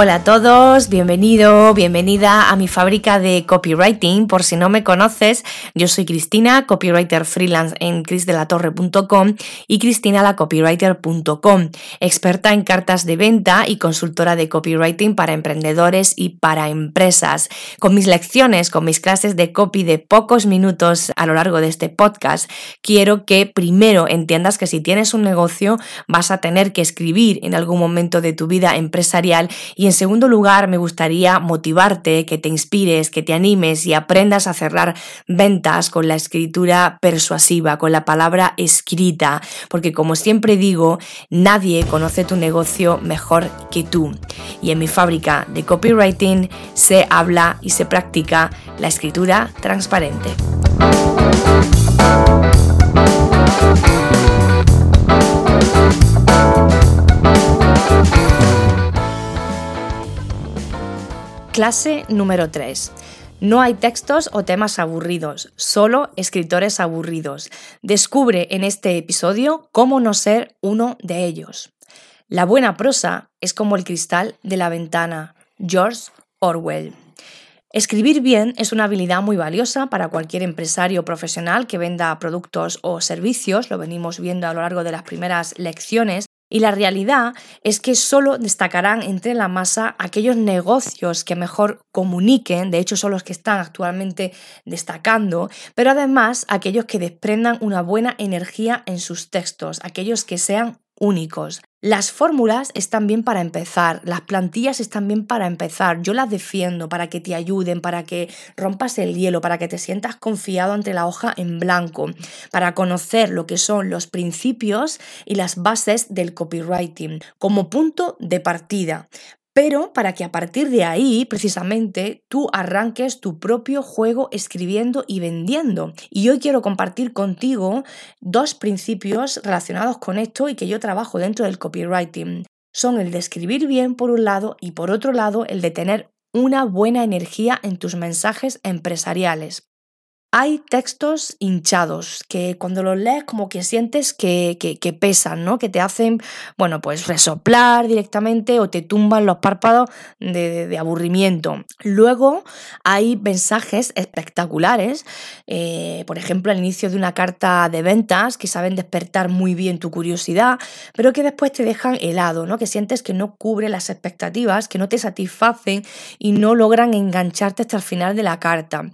Hola a todos, bienvenido, bienvenida a mi fábrica de copywriting. Por si no me conoces, yo soy Cristina, copywriter freelance en crisdelatorre.com y cristinalacopywriter.com, experta en cartas de venta y consultora de copywriting para emprendedores y para empresas. Con mis lecciones, con mis clases de copy de pocos minutos a lo largo de este podcast, quiero que primero entiendas que si tienes un negocio vas a tener que escribir en algún momento de tu vida empresarial y en segundo lugar, me gustaría motivarte, que te inspires, que te animes y aprendas a cerrar ventas con la escritura persuasiva, con la palabra escrita, porque como siempre digo, nadie conoce tu negocio mejor que tú. Y en mi fábrica de copywriting se habla y se practica la escritura transparente. Clase número 3. No hay textos o temas aburridos, solo escritores aburridos. Descubre en este episodio cómo no ser uno de ellos. La buena prosa es como el cristal de la ventana. George Orwell. Escribir bien es una habilidad muy valiosa para cualquier empresario profesional que venda productos o servicios, lo venimos viendo a lo largo de las primeras lecciones, y la realidad es que solo destacarán entre la masa aquellos negocios que mejor comuniquen, de hecho son los que están actualmente destacando, pero además aquellos que desprendan una buena energía en sus textos, aquellos que sean únicos. Las fórmulas están bien para empezar, las plantillas están bien para empezar, yo las defiendo para que te ayuden, para que rompas el hielo, para que te sientas confiado ante la hoja en blanco, para conocer lo que son los principios y las bases del copywriting como punto de partida, pero para que a partir de ahí, precisamente, tú arranques tu propio juego escribiendo y vendiendo. Y hoy quiero compartir contigo dos principios relacionados con esto y que yo trabajo dentro del copywriting. Son el de escribir bien por un lado y por otro lado el de tener una buena energía en tus mensajes empresariales. Hay textos hinchados que cuando los lees como que sientes que, que, pesan, ¿no? Que te hacen, bueno, pues resoplar directamente o te tumban los párpados de, aburrimiento. Luego hay mensajes espectaculares, eh, por ejemplo, al inicio de una carta de ventas que saben despertar muy bien tu curiosidad, pero que después te dejan helado, ¿no? Que sientes que no cubre las expectativas, que no te satisfacen y no logran engancharte hasta el final de la carta.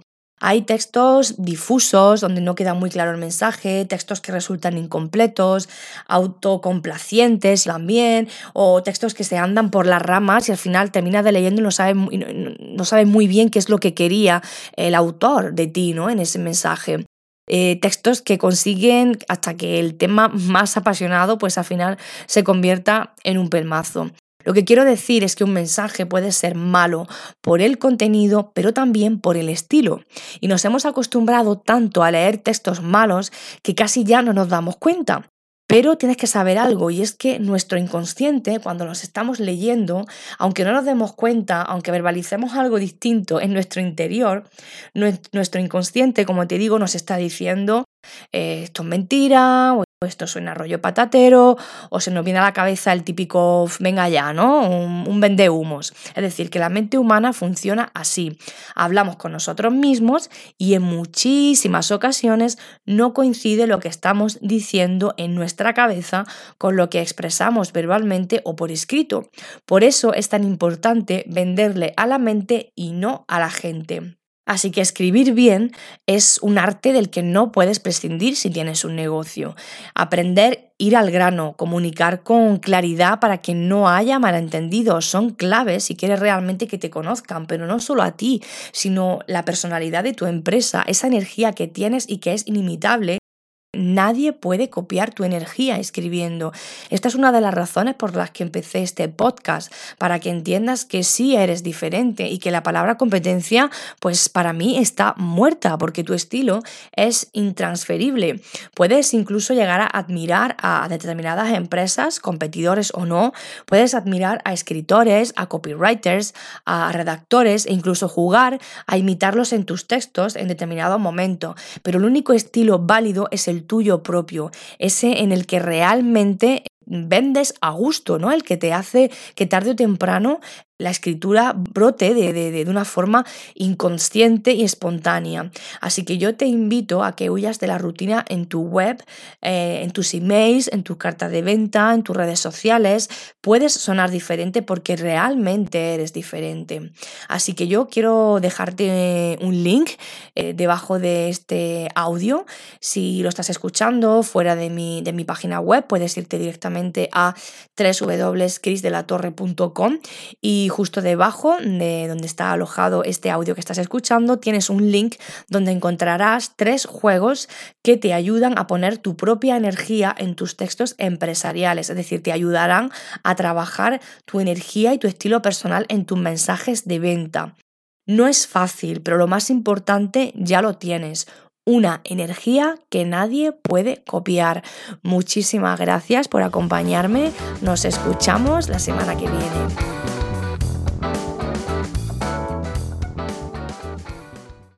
Hay textos difusos donde no queda muy claro el mensaje, textos que resultan incompletos, autocomplacientes también, o textos que se andan por las ramas y al final terminas de leyendo y no sabes, no muy bien qué es lo que quería el autor de ti ¿no? en ese mensaje. Eh, textos que consiguen hasta que el tema más apasionado pues al final se convierta en un pelmazo. Lo que quiero decir es que un mensaje puede ser malo por el contenido, pero también por el estilo. Y nos hemos acostumbrado tanto a leer textos malos que casi ya no nos damos cuenta. Pero tienes que saber algo y es que nuestro inconsciente, cuando los estamos leyendo, aunque no nos demos cuenta, aunque verbalicemos algo distinto en nuestro interior, nuestro inconsciente, como te digo, nos está diciendo eh, esto es mentira, esto suena rollo patatero, o se nos viene a la cabeza el típico venga ya, ¿no? Un, un vende humos. Es decir, que la mente humana funciona así. Hablamos con nosotros mismos y en muchísimas ocasiones no coincide lo que estamos diciendo en nuestra cabeza con lo que expresamos verbalmente o por escrito. Por eso es tan importante venderle a la mente y no a la gente. Así que escribir bien es un arte del que no puedes prescindir si tienes un negocio. Aprender, ir al grano, comunicar con claridad para que no haya malentendidos son claves si quieres realmente que te conozcan, pero no solo a ti, sino la personalidad de tu empresa, esa energía que tienes y que es inimitable Nadie puede copiar tu energía escribiendo. Esta es una de las razones por las que empecé este podcast, para que entiendas que sí eres diferente y que la palabra competencia, pues para mí está muerta, porque tu estilo es intransferible. Puedes incluso llegar a admirar a determinadas empresas, competidores o no, puedes admirar a escritores, a copywriters, a redactores e incluso jugar a imitarlos en tus textos en determinado momento, pero el único estilo válido es el tuyo propio, ese en el que realmente vendes a gusto, ¿no? El que te hace que tarde o temprano la escritura brote de, de, una forma inconsciente y espontánea. Así que yo te invito a que huyas de la rutina en tu web, eh, en tus emails, en tu carta de venta, en tus redes sociales. Puedes sonar diferente porque realmente eres diferente. Así que yo quiero dejarte un link eh, debajo de este audio. Si lo estás escuchando fuera de mi, de mi página web, puedes irte directamente a www.crisdelatorre.com y y justo debajo de donde está alojado este audio que estás escuchando tienes un link donde encontrarás tres juegos que te ayudan a poner tu propia energía en tus textos empresariales, es decir, te ayudarán a trabajar tu energía y tu estilo personal en tus mensajes de venta. No es fácil, pero lo más importante ya lo tienes una energía que nadie puede copiar. Muchísimas gracias por acompañarme. Nos escuchamos la semana que viene.